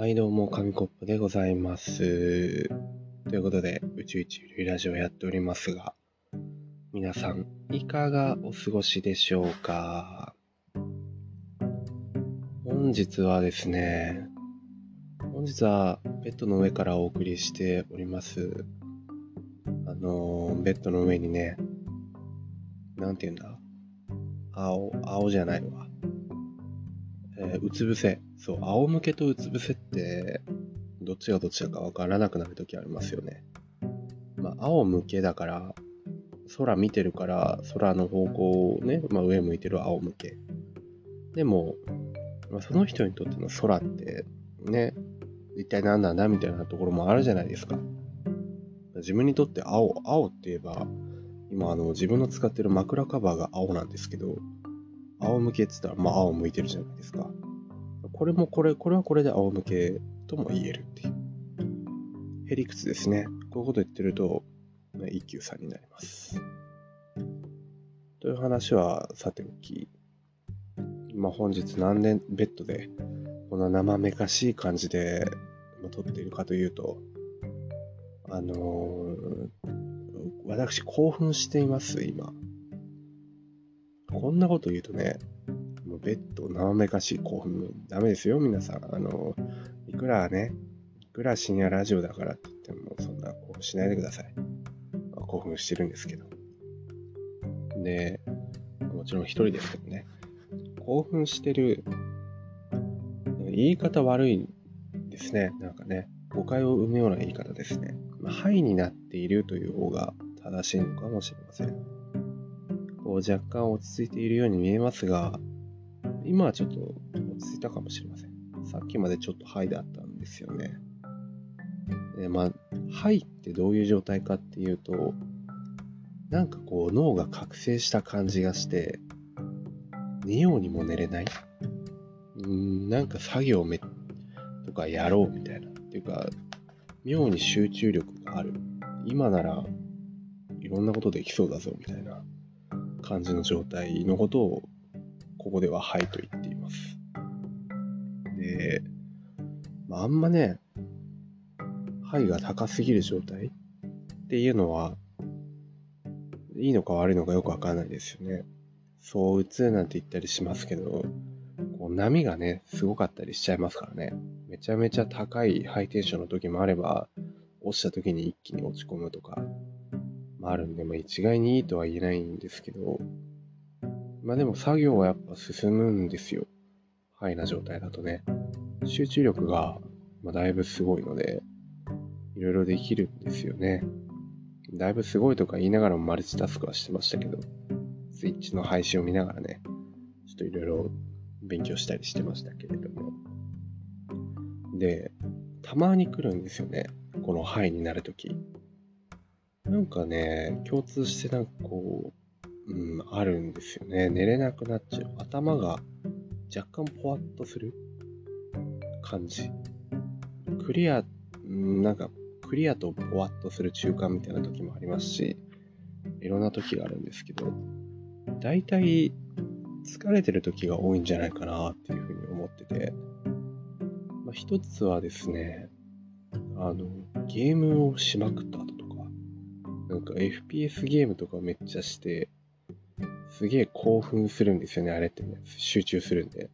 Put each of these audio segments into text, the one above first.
はい、どうも、紙コップでございます。ということで、宇宙一ゆるいラジオやっておりますが、皆さん、いかがお過ごしでしょうか？本日はですね、本日はベッドの上からお送りしております。あの、ベッドの上にね、なんて言うんだ？青、青じゃないわ。えーうつ伏せ。そう、仰向けとうつ伏せって、どっちがどっちだかわからなくなるときありますよね。まあ、仰向けだから、空見てるから、空の方向をね、まあ、上向いてる仰向け。でも、まあ、その人にとっての空って、ね、一体何なんだみたいなところもあるじゃないですか。自分にとって青、青って言えば、今あの自分の使ってる枕カバーが青なんですけど、仰向けって言ったら、まあ青向いてるじゃないですか。これもこれ、これはこれで仰向けとも言えるっていう。へりくつですね。こういうこと言ってると、まあ一休さんになります。という話はさておき、まあ本日何年ベッドでこんな生めかしい感じでまあ撮っているかというと、あのー私興奮しています、今。こんなこと言うとね、もうベッド生めかしい興奮、ダメですよ、皆さん。あの、いくらね、いくら深夜ラジオだからって言っても、そんな興奮しないでください。あ興奮してるんですけど。で、もちろん一人ですけどね、興奮してる、言い方悪いですね、なんかね、誤解を生むような言い方ですね。まあ、になっているという方が正しいのかもしれません。こう若干落ち着いているように見えますが、今はちょっと落ち着いたかもしれません。さっきまでちょっとハイだったんですよね。で、まあ、ハイってどういう状態かっていうと、なんかこう脳が覚醒した感じがして、寝ようにも寝れない。うん、なんか作業めとかやろうみたいな。っていうか、妙に集中力がある。今ならいろんなことできそうだぞみたいな感じの状態のことをここでは「はい」と言っています。で、まあ、んまね、はいが高すぎる状態っていうのは、いいのか悪いのかよくわかんないですよね。そう、うつなんて言ったりしますけど、こう波がね、すごかったりしちゃいますからね。めちゃめちゃ高いハイテンションの時もあれば、落ちた時に一気に落ち込むとか、まあ、あるんで、まあ、一概にいいとは言えないんですけど、まあでも作業はやっぱ進むんですよ。ハイな状態だとね。集中力が、まあ、だいぶすごいので、いろいろできるんですよね。だいぶすごいとか言いながらもマルチタスクはしてましたけど、スイッチの配信を見ながらね、ちょっといろいろ勉強したりしてましたけれども。で、たまに来るんですよね。このハイになるとき。なんかね、共通してなんかこう、うん、あるんですよね。寝れなくなっちゃう。頭が若干ポワッとする感じ。クリア、なんかクリアとポワッとする中間みたいな時もありますし、いろんな時があるんですけど、大体疲れてる時が多いんじゃないかなっていうふうに思ってて、まあ、一つはですね、あの、ゲームをしまくっ、なんか FPS ゲームとかめっちゃして、すげえ興奮するんですよね、あれってね。集中するんで。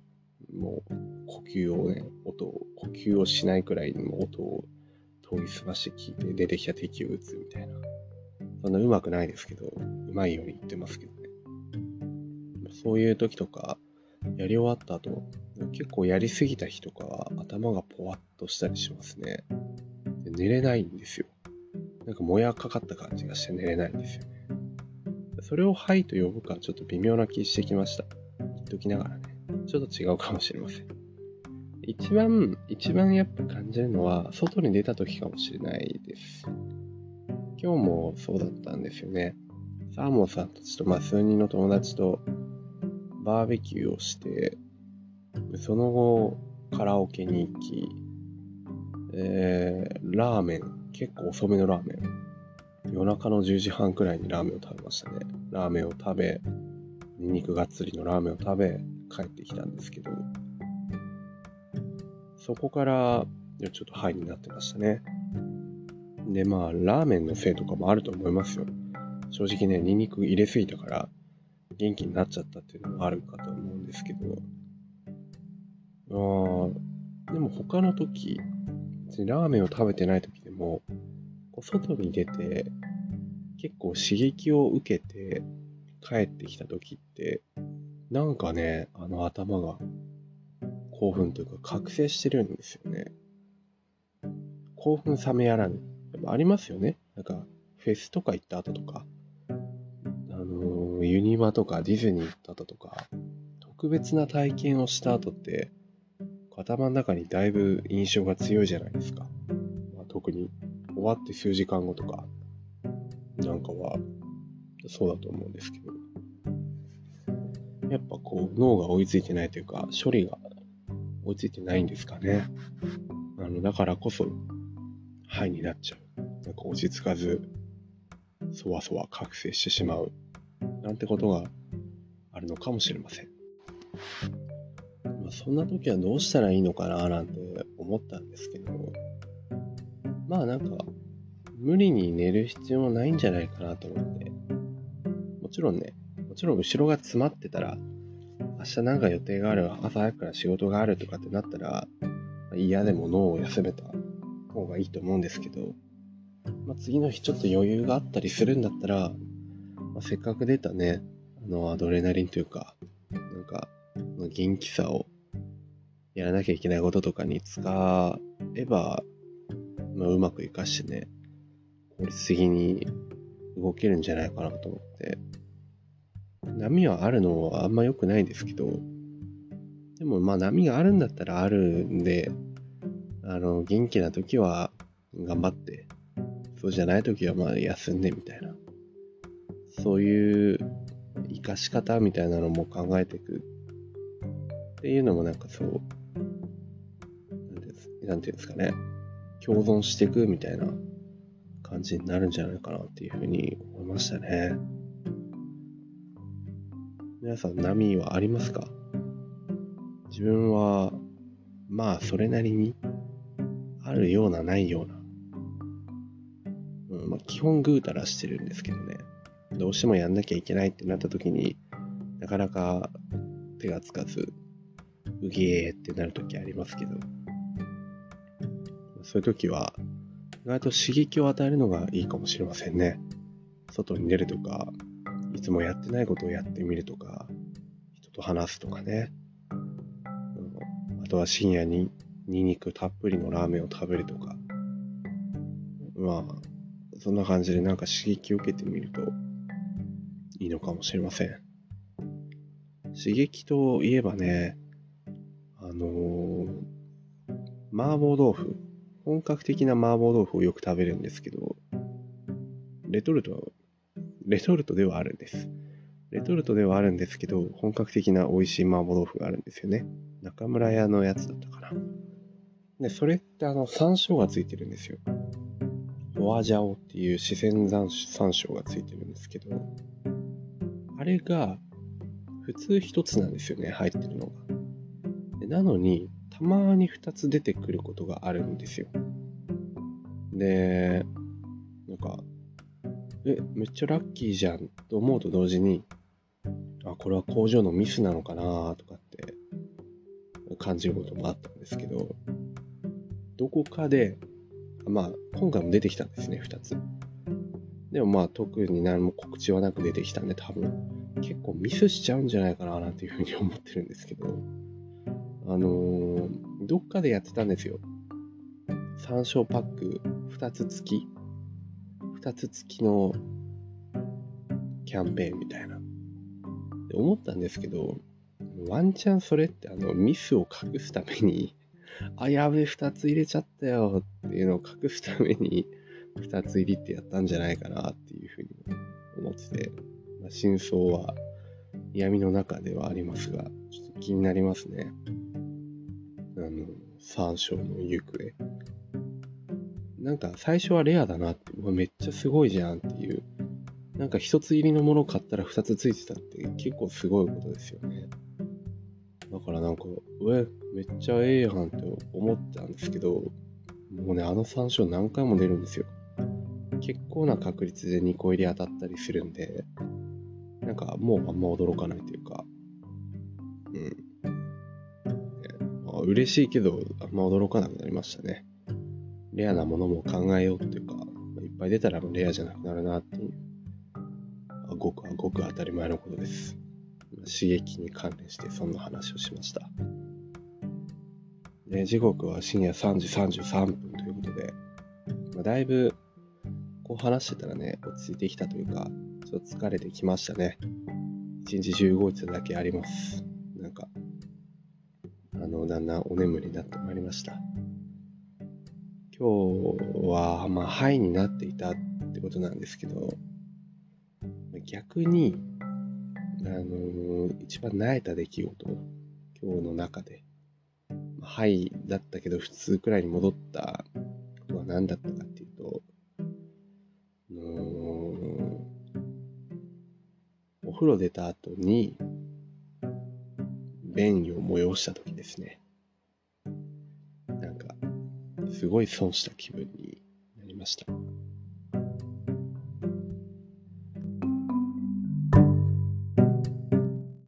もう、呼吸をね、音を、呼吸をしないくらいの音を研ぎ澄まして聞いて、出てきた敵を撃つみたいな。そんな上手くないですけど、上手いように言ってますけどね。そういう時とか、やり終わった後、結構やりすぎた日とかは頭がポワッとしたりしますね。で寝れないんですよ。なんかもやかかった感じがして寝れないんですよね。それをはいと呼ぶかちょっと微妙な気してきました。言っときながらね。ちょっと違うかもしれません。一番、一番やっぱ感じるのは、外に出た時かもしれないです。今日もそうだったんですよね。サーモンさんたちと、まあ数人の友達とバーベキューをして、その後カラオケに行き、えー、ラーメン、結構遅めのラーメン。夜中の10時半くらいにラーメンを食べましたね。ラーメンを食べ、ニンニクがっつりのラーメンを食べ、帰ってきたんですけど、そこからちょっとハイになってましたね。で、まあ、ラーメンのせいとかもあると思いますよ。正直ね、ニンニク入れすぎたから元気になっちゃったっていうのもあるかと思うんですけど、あでも他の時、別にラーメンを食べてない時も、こう外に出て結構刺激を受けて帰ってきた時って、なんかね、あの頭が興奮というか覚醒してるんですよね。興奮冷めやらぬ。やっぱありますよね。なんか、フェスとか行った後とか、あのー、ユニバとかディズニー行った後とか、特別な体験をした後って、頭の中にだいぶ印象が強いじゃないですか。特に終わって数時間後とか、なんかは、そうだと思うんですけど。やっぱこう、脳が追いついてないというか、処理が追いついてないんですかね。あの、だからこそ、肺になっちゃう。なんか落ち着かず、そわそわ覚醒してしまう。なんてことがあるのかもしれません。まあ、そんな時はどうしたらいいのかななんて思ったんですけど、まあなんか、無理に寝る必要もないんじゃないかなと思って。もちろんね、もちろん後ろが詰まってたら、明日なんか予定がある、朝早くから仕事があるとかってなったら、嫌でも脳を休めた方がいいと思うんですけど、まあ、次の日ちょっと余裕があったりするんだったら、まあ、せっかく出たね、あの、アドレナリンというか、なんか、元気さをやらなきゃいけないこととかに使えば、まあ、うまく活かしてね、効率的に動けるんじゃないかなと思って。波はあるのはあんま良くないですけど、でもまあ波があるんだったらあるんで、あの、元気な時は頑張って、そうじゃない時はまあ休んでみたいな。そういう生かし方みたいなのも考えていくっていうのもなんかそう、なんていうんですかね、共存していくみたいな感じになるんじゃないかなっていうふうに思いましたね。皆さん波はありますか？自分は、まあそれなりにあるようなないような。うんまあ、基本ぐうたらしてるんですけどね。どうしてもやんなきゃいけないってなった時になかなか手がつかず、うげーってなる時ありますけど。そういう時は意外と刺激を与えるのがいいかもしれませんね。外に出るとか、いつもやってないことをやってみるとか、人と話すとかね。あとは深夜にニンニクたっぷりのラーメンを食べるとか。まあ、そんな感じでなんか刺激を受けてみるといいのかもしれません。刺激といえばね、あのー、麻婆豆腐。本格的な麻婆豆腐をよく食べるんですけど、レトルト、レトルトではあるんです。レトルトではあるんですけど、本格的な美味しい麻婆豆腐があるんですよね。中村屋のやつだったかな。で、それってあの、山椒がついてるんですよ。ホアジャオっていう自然山椒がついてるんですけど、あれが普通一つなんですよね、入ってるのが。なのに、たまに2つ出てくることがあるんですよ。で、なんか、え、めっちゃラッキーじゃんと思うと同時に、あ、これは工場のミスなのかなとかって感じることもあったんですけど、どこかで、まあ、今回も出てきたんですね、2つ。でもまあ、特に何も告知はなく出てきたんで、多分、結構ミスしちゃうんじゃないかな、なんていうふうに思ってるんですけど、あのー、どっかでやってたんですよ。参照パック2つ付き。2つ付きのキャンペーンみたいな。で思ったんですけど、ワンチャンそれってあのミスを隠すために、あ、やべえ、2つ入れちゃったよっていうのを隠すために、2つ入りってやったんじゃないかなっていうふうに思ってて、まあ、真相は闇の中ではありますが、ちょっと気になりますね。三章の行方。なんか最初はレアだなって、めっちゃすごいじゃんっていう。なんか一つ入りのものを買ったら二つついてたって結構すごいことですよね。だからなんかう、え、めっちゃええやんって思ったんですけど、もうね、あの山椒何回も出るんですよ。結構な確率で2個入り当たったりするんで、なんかもうあんま驚かないというか、うん。嬉しいけど、あんま驚かなくなりましたね。レアなものも考えようっていうか、いっぱい出たらレアじゃなくなるなっていう、あごくごく当たり前のことです。刺激に関連してそんな話をしました。で時刻は深夜3時33分ということで、まあ、だいぶこう話してたらね、落ち着いてきたというか、ちょっと疲れてきましたね。一日中動いてただけあります。あの、だんだんお眠りになってまいりました。今日は、まあ、ハイになっていたってことなんですけど、逆に、あの、一番慣れた出来事、今日の中で、ハイだったけど普通くらいに戻ったことは何だったかっていうと、お風呂出た後に、便意を催した時ですね。なんか、すごい損した気分になりました。